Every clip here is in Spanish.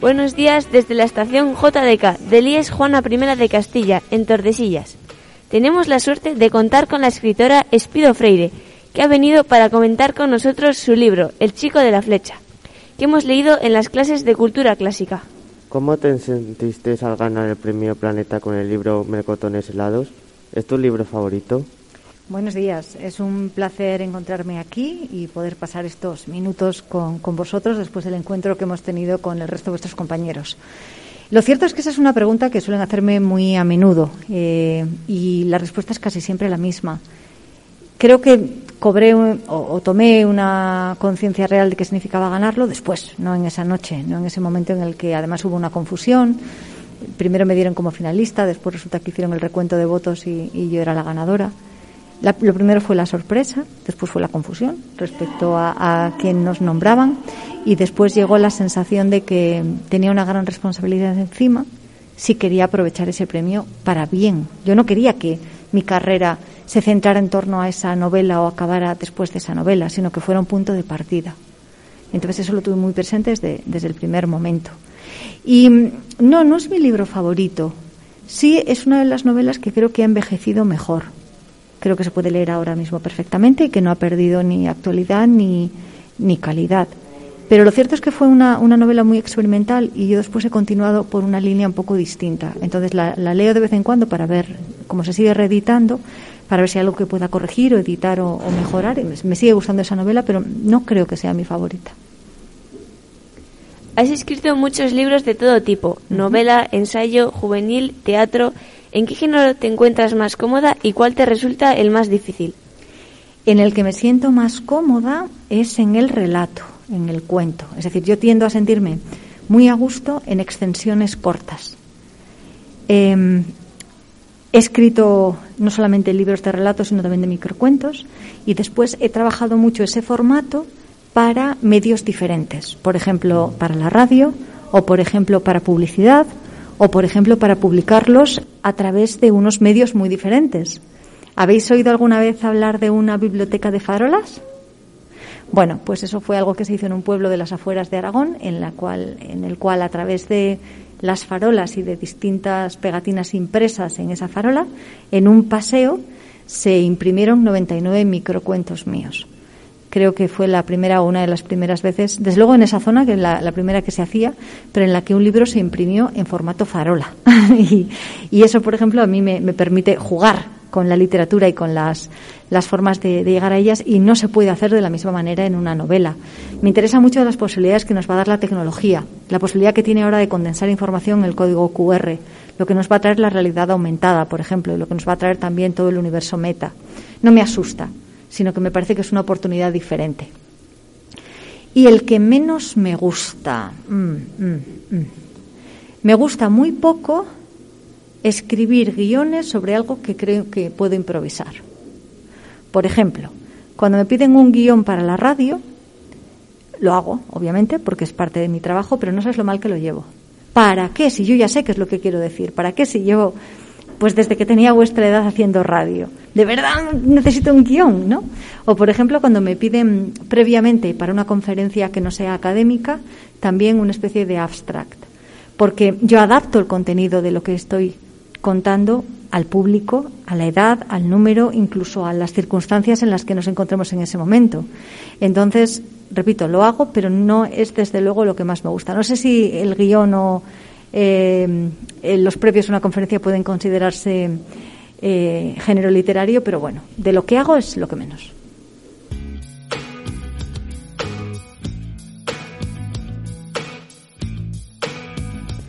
Buenos días desde la estación JDK de Lies Juana I de Castilla, en Tordesillas. Tenemos la suerte de contar con la escritora Espido Freire, que ha venido para comentar con nosotros su libro, El chico de la flecha, que hemos leído en las clases de cultura clásica. ¿Cómo te sentiste al ganar el premio Planeta con el libro Melcotones helados? ¿Es tu libro favorito? Buenos días, es un placer encontrarme aquí y poder pasar estos minutos con, vosotros después del encuentro que hemos tenido con el resto de vuestros compañeros. Lo cierto es que esa es una pregunta que suelen hacerme muy a menudo eh, y la respuesta es casi siempre la misma. Creo que cobré o, tomé una conciencia real de qué significaba ganarlo después, no en esa noche, no en ese momento en el que además hubo una confusión. Primero me dieron como finalista, después resulta que hicieron el recuento de votos y yo era la ganadora lo primero fue la sorpresa, después fue la confusión respecto a, a quién nos nombraban y después llegó la sensación de que tenía una gran responsabilidad encima si quería aprovechar ese premio para bien. Yo no quería que mi carrera se centrara en torno a esa novela o acabara después de esa novela, sino que fuera un punto de partida. Entonces eso lo tuve muy presente desde, desde el primer momento. Y mm, no, no es mi libro favorito. Sí es una de las novelas que creo que ha envejecido mejor creo que se puede leer ahora mismo perfectamente y que no ha perdido ni actualidad ni, ni calidad. Pero lo cierto es que fue una, una, novela muy experimental y yo después he continuado por una línea un poco distinta. Entonces la, leo de vez en cuando para ver cómo se sigue reeditando, para ver si hay algo que pueda corregir o editar o, o mejorar. Me sigue gustando esa novela, pero no creo que sea mi favorita. Has escrito muchos libros de todo tipo, novela, ensayo, juvenil, teatro ¿En qué género te encuentras más cómoda y cuál te resulta el más difícil? En el que me siento más cómoda es en el relato, en el cuento. Es decir, yo tiendo a sentirme muy a gusto en extensiones cortas. Em, he escrito no solamente libros de relatos, sino también de microcuentos y después he trabajado mucho ese formato para medios diferentes, por ejemplo, para la radio o, por ejemplo, para publicidad o, por ejemplo, para publicarlos a través de unos medios muy diferentes. ¿Habéis oído alguna vez hablar de una biblioteca de farolas? Bueno, pues eso fue algo que se hizo en un pueblo de las afueras de Aragón, en, la cual, en el cual a través de las farolas y de distintas pegatinas impresas en esa farola, en un paseo se imprimieron 99 microcuentos míos creo que fue la primera o una de las primeras veces, desde luego en esa zona, que es la, primera que se hacía, pero en la que un libro se imprimió en formato farola. y, eso, por ejemplo, a mí me, permite jugar con la literatura y con las, las formas de, llegar a ellas y no se puede hacer de la misma manera en una novela. Me interesa mucho las posibilidades que nos va a dar la tecnología, la posibilidad que tiene ahora de condensar información en el código QR, lo que nos va a traer la realidad aumentada, por ejemplo, y lo que nos va a traer también todo el universo meta. No me asusta sino que me parece que es una oportunidad diferente. Y el que menos me gusta, mm, mm, mm. me gusta muy poco escribir guiones sobre algo que creo que puedo improvisar. Por ejemplo, cuando me piden un guion para la radio, lo hago, obviamente, porque es parte de mi trabajo, pero no sabes lo mal que lo llevo. ¿Para qué? Si yo ya sé qué es lo que quiero decir. ¿Para qué si llevo pues desde que tenía vuestra edad haciendo radio. De verdad necesito un guion, ¿no? O por ejemplo, cuando me piden previamente para una conferencia que no sea académica, también una especie de abstract. Porque yo adapto el contenido de lo que estoy contando al público, a la edad, al número, incluso a las circunstancias en las que nos encontremos en ese momento. Entonces, repito, lo hago, pero no es desde luego lo que más me gusta. No sé si el guion o eh, los previos de una conferencia pueden considerarse eh, género literario, pero bueno, de lo que hago es lo que menos.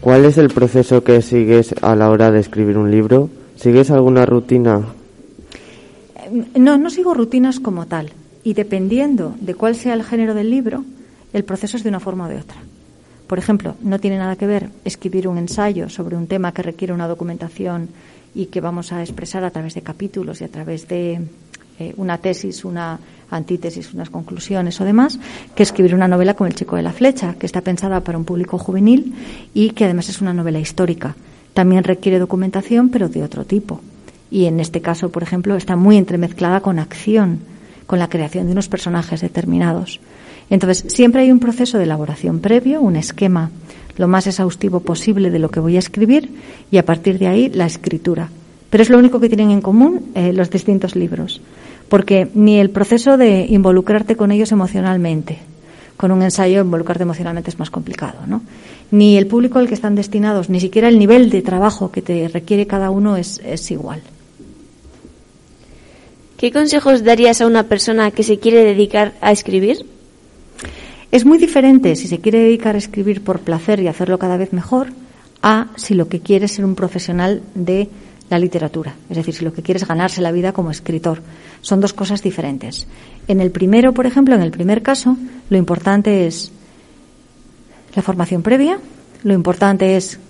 ¿Cuál es el proceso que sigues a la hora de escribir un libro? ¿Sigues alguna rutina? No, no sigo rutinas como tal. Y dependiendo de cuál sea el género del libro, el proceso es de una forma o de otra. Por ejemplo, no tiene nada que ver escribir un ensayo sobre un tema que requiere una documentación y que vamos a expresar a través de capítulos y a través de eh, una tesis, una antítesis, unas conclusiones o demás, que escribir una novela como El chico de la flecha, que está pensada para un público juvenil y que además es una novela histórica. También requiere documentación, pero de otro tipo. Y en este caso, por ejemplo, está muy entremezclada con acción, con la creación de unos personajes determinados. Entonces, siempre hay un proceso de elaboración previo, un esquema lo más exhaustivo posible de lo que voy a escribir y a partir de ahí la escritura. Pero es lo único que tienen en común eh, los distintos libros, porque ni el proceso de involucrarte con ellos emocionalmente, con un ensayo involucrarte emocionalmente es más complicado, ¿no? Ni el público al que están destinados, ni siquiera el nivel de trabajo que te requiere cada uno es, es igual. ¿Qué consejos darías a una persona que se quiere dedicar a escribir? Es muy diferente si se quiere dedicar a escribir por placer y hacerlo cada vez mejor a si lo que quiere es ser un profesional de la literatura, es decir, si lo que quiere es ganarse la vida como escritor. Son dos cosas diferentes. En el primero, por ejemplo, en el primer caso, lo importante es la formación previa, lo importante es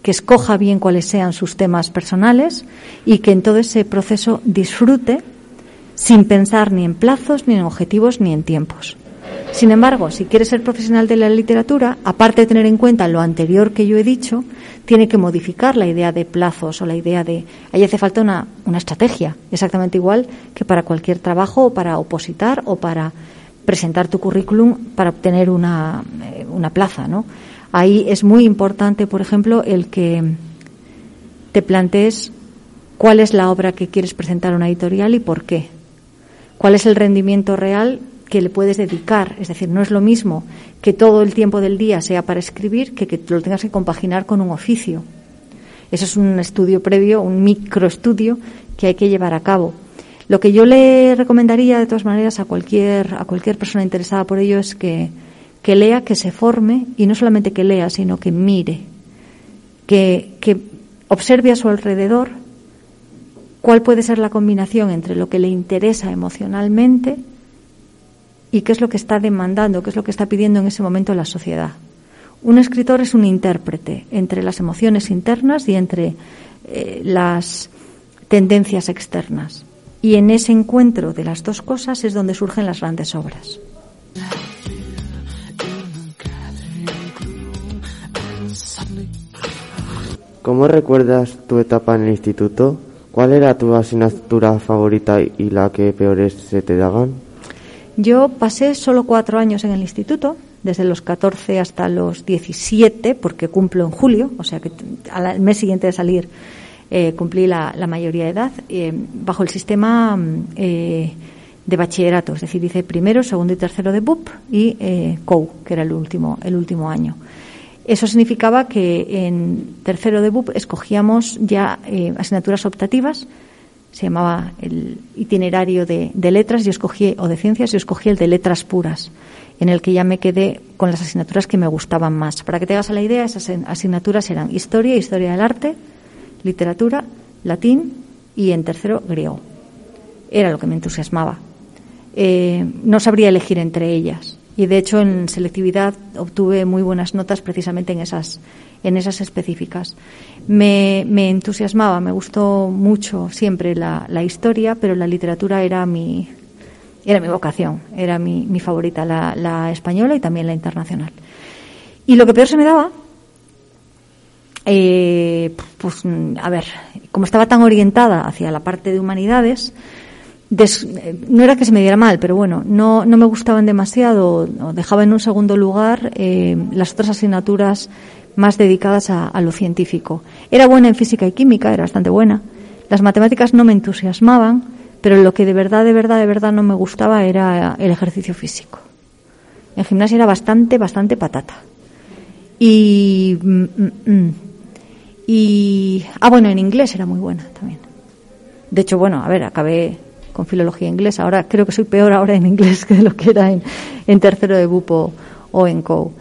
que escoja bien cuáles sean sus temas personales y que en todo ese proceso disfrute sin pensar ni en plazos, ni en objetivos, ni en tiempos. Sin embargo, si quiere ser profesional de la literatura, aparte de tener en cuenta lo anterior que yo he dicho, tiene que modificar la idea de plazos o la idea de. Ahí hace falta una, una estrategia, exactamente igual que para cualquier trabajo o para opositar o para presentar tu currículum para obtener una, eh, una plaza, ¿no? Ahí es muy importante, por ejemplo, el que te plantees cuál es la obra que quieres presentar a una editorial y por qué. ¿Cuál es el rendimiento real que le puedes dedicar. Es decir, no es lo mismo que todo el tiempo del día sea para escribir que que lo tengas que compaginar con un oficio. Eso es un estudio previo, un microestudio que hay que llevar a cabo. Lo que yo le recomendaría, de todas maneras, a cualquier, a cualquier persona interesada por ello es que, que lea, que se forme y no solamente que lea, sino que mire, que, que observe a su alrededor cuál puede ser la combinación entre lo que le interesa emocionalmente y qué es lo que está demandando, qué es lo que está pidiendo en ese momento la sociedad. Un escritor es un intérprete entre las emociones internas y entre eh, las tendencias externas. Y en ese encuentro de las dos cosas es donde surgen las grandes obras. ¿Cómo recuerdas tu etapa en el instituto? ¿Cuál era tu asignatura favorita y la que peores se te daban? Yo pasé solo cuatro años en el instituto, desde los 14 hasta los 17, porque cumplo en julio, o sea que al mes siguiente de salir eh, cumplí la, mayoría de edad, eh, bajo el sistema eh, de bachillerato, es decir, hice primero, segundo y tercero de BUP y COU, que era el último, el último año. Eso significaba que en tercero de BUP escogíamos ya asignaturas optativas se llamaba el itinerario de, letras, yo escogí, o de ciencias, yo escogí el de letras puras, en el que ya me quedé con las asignaturas que me gustaban más. Para que te hagas la idea, esas asignaturas eran historia, historia del arte, literatura, latín y en tercero griego. Era lo que me entusiasmaba. Eh, no sabría elegir entre ellas y de hecho en selectividad obtuve muy buenas notas precisamente en esas en esas específicas. Me, entusiasmaba, me gustó mucho siempre la, historia, pero la literatura era mi, era mi vocación, era mi, mi favorita, la, española y también la internacional. Y lo que peor se me daba, eh, pues, a ver, como estaba tan orientada hacia la parte de humanidades, no era que se me diera mal, pero bueno, no, no me gustaban demasiado, dejaba en un segundo lugar eh, las otras asignaturas más dedicadas a, lo científico. Era buena en física y química, era bastante buena. Las matemáticas no me entusiasmaban, pero lo que de verdad, de verdad, de verdad no me gustaba era el ejercicio físico. En gimnasia era bastante, bastante patata. Y, mm, mm, mm. y, ah, bueno, en inglés era muy buena también. De hecho, bueno, a ver, acabé con filología inglesa. Ahora creo que soy peor ahora en inglés que lo que era en, tercero de bupo o en COU.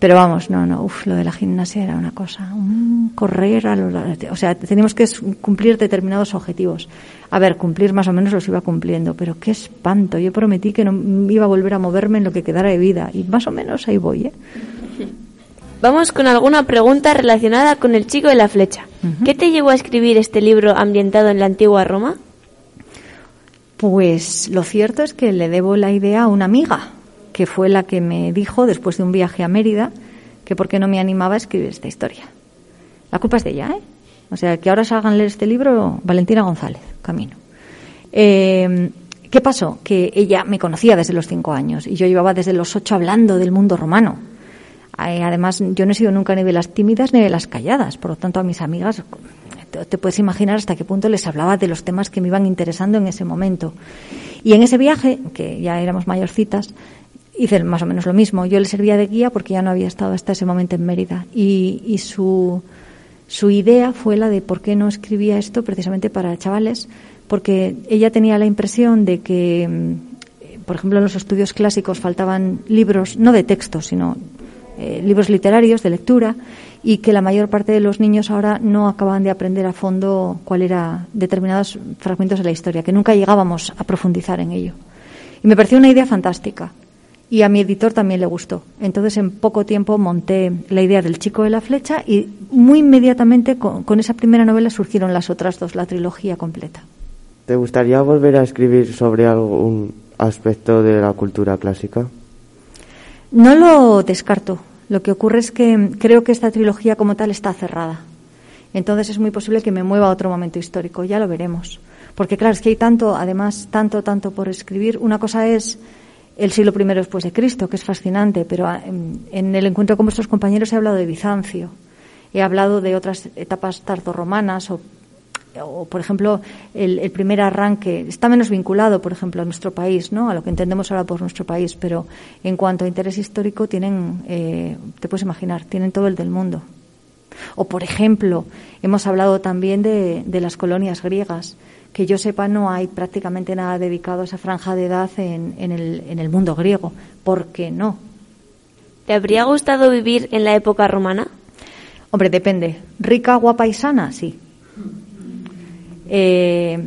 Pero vamos, no, no, uf, lo de la gimnasia era una cosa, un correr a lo, o sea, teníamos que cumplir determinados objetivos. A ver, cumplir más o menos los iba cumpliendo, pero qué espanto. Yo prometí que no iba a volver a moverme en lo que quedara de vida y más o menos ahí voy, ¿eh? Vamos con alguna pregunta relacionada con el chico de la flecha. ¿Qué te llevó a escribir este libro ambientado en la antigua Roma? Pues lo cierto es que le debo la idea a una amiga, que fue la que me dijo, después de un viaje a Mérida, que por qué no me animaba a escribir esta historia. La culpa es de ella, ¿eh? O sea, que ahora salgan leer este libro Valentina González, Camino. Eh, ¿Qué pasó? Que ella me conocía desde los cinco años y yo llevaba desde los ocho hablando del mundo romano. Eh, además, yo no he sido nunca ni de las tímidas ni de las calladas. Por lo tanto, a mis amigas te puedes imaginar hasta qué punto les hablaba de los temas que me iban interesando en ese momento. Y en ese viaje, que ya éramos mayorcitas, hice más o menos lo mismo. Yo le servía de guía porque ya no había estado hasta ese momento en Mérida. Y, su, su idea fue la de por qué no escribía esto precisamente para chavales, porque ella tenía la impresión de que, mm, por ejemplo, en los estudios clásicos faltaban libros, no de texto, sino eh, libros literarios de lectura y que la mayor parte de los niños ahora no acaban de aprender a fondo cuál era determinados fragmentos de la historia, que nunca llegábamos a profundizar en ello. Y me pareció una idea fantástica y a mi editor también le gustó. Entonces en poco tiempo monté la idea del chico de la flecha y muy inmediatamente con, con esa primera novela surgieron las otras dos, la trilogía completa. ¿Te gustaría volver a escribir sobre algún aspecto de la cultura clásica? No lo descarto. Lo que ocurre es que creo que esta trilogía como tal está cerrada. Entonces es muy posible que me mueva a otro momento histórico. Ya lo veremos. Porque claro, es que hay tanto, además, tanto, tanto por escribir. Una cosa es el siglo I después de Cristo, que es fascinante, pero ah, en, el encuentro con vuestros compañeros he hablado de Bizancio, he hablado de otras etapas tardorromanas o o por ejemplo el, primer arranque está menos vinculado por ejemplo a nuestro país no a lo que entendemos ahora por nuestro país pero en cuanto a interés histórico tienen eh, te puedes imaginar tienen todo el del mundo o por ejemplo hemos hablado también de, las colonias griegas que yo sepa no hay prácticamente nada dedicado a esa franja de edad en, en, el, en el mundo griego ¿por qué no? ¿te habría gustado vivir en la época romana? Hombre, depende. Rica, guapa y sana, sí. Eh,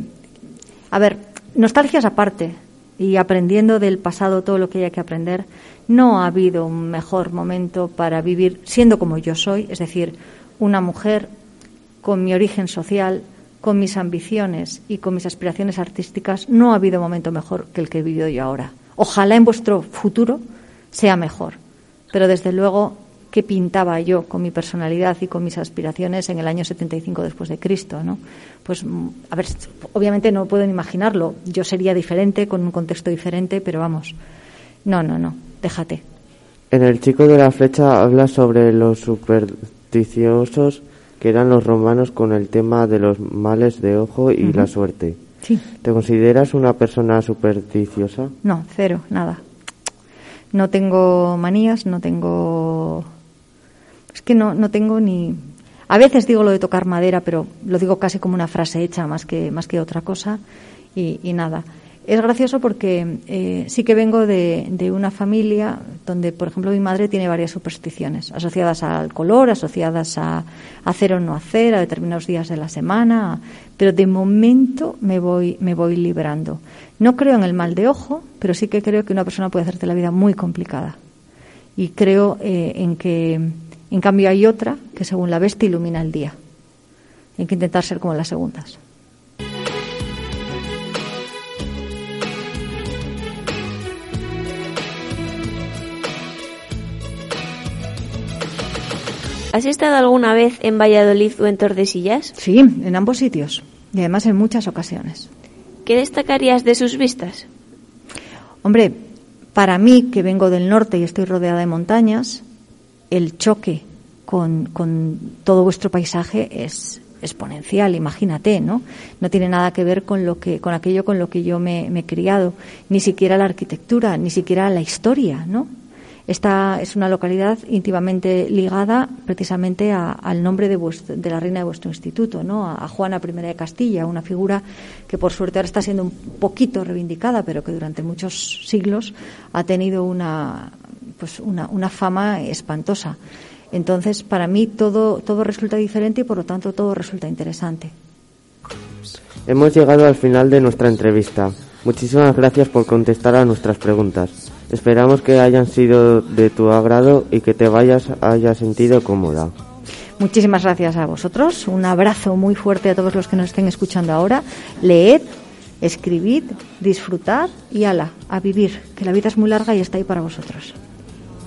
a ver, nostalgias aparte y aprendiendo del pasado todo lo que haya que aprender, no ha habido un mejor momento para vivir siendo como yo soy, es decir, una mujer con mi origen social, con mis ambiciones y con mis aspiraciones artísticas, no ha habido momento mejor que el que he vivido yo ahora. Ojalá en vuestro futuro sea mejor, pero desde luego qué pintaba yo con mi personalidad y con mis aspiraciones en el año 75 después de Cristo, ¿no? Pues, mm, a ver, obviamente no pueden imaginarlo. Yo sería diferente, con un contexto diferente, pero vamos, no, no, no, déjate. En el chico de la flecha habla sobre los supersticiosos que eran los romanos con el tema de los males de ojo y la suerte. Sí. ¿Te consideras una persona supersticiosa? No, cero, nada. No tengo manías, no tengo es que no, no tengo ni. A veces digo lo de tocar madera, pero lo digo casi como una frase hecha más que, más que otra cosa. Y, nada. Es gracioso porque eh, sí que vengo de, de, una familia donde, por ejemplo, mi madre tiene varias supersticiones asociadas al color, asociadas a hacer o no hacer, a determinados días de la semana, pero de momento me voy, me voy librando. No creo en el mal de ojo, pero sí que creo que una persona puede hacerte la vida muy complicada. Y creo eh, en que en cambio hay otra que según la ves te ilumina el día. Hay que intentar ser como las segundas. ¿Has estado alguna vez en Valladolid o en Tordesillas? Sí, en ambos sitios. Y además en muchas ocasiones. ¿Qué destacarías de sus vistas? Hombre, para mí, que vengo del norte y estoy rodeada de montañas, el choque con, con todo vuestro paisaje es exponencial, imagínate, ¿no? No tiene nada que ver con lo que, con aquello con lo que yo me, he criado, ni siquiera la arquitectura, ni siquiera la historia, ¿no? Esta es una localidad íntimamente ligada precisamente al nombre de, de, la reina de vuestro instituto, ¿no? A, Juana I de Castilla, una figura que por suerte ahora está siendo un poquito reivindicada, pero que durante muchos siglos ha tenido una, pues una, una fama espantosa. Entonces, para mí todo, todo resulta diferente y por lo tanto todo resulta interesante. Hemos llegado al final de nuestra entrevista. Muchísimas gracias por contestar a nuestras preguntas. Esperamos que hayan sido de tu agrado y que te vayas hayas sentido cómoda. Muchísimas gracias a vosotros. Un abrazo muy fuerte a todos los que nos estén escuchando ahora. Leed, escribid, disfrutad y ala, a vivir, que la vida es muy larga y está ahí para vosotros.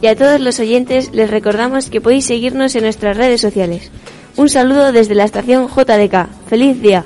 Y a todos los oyentes les recordamos que podéis seguirnos en nuestras redes sociales. Un saludo desde la estación JDK. ¡Feliz día!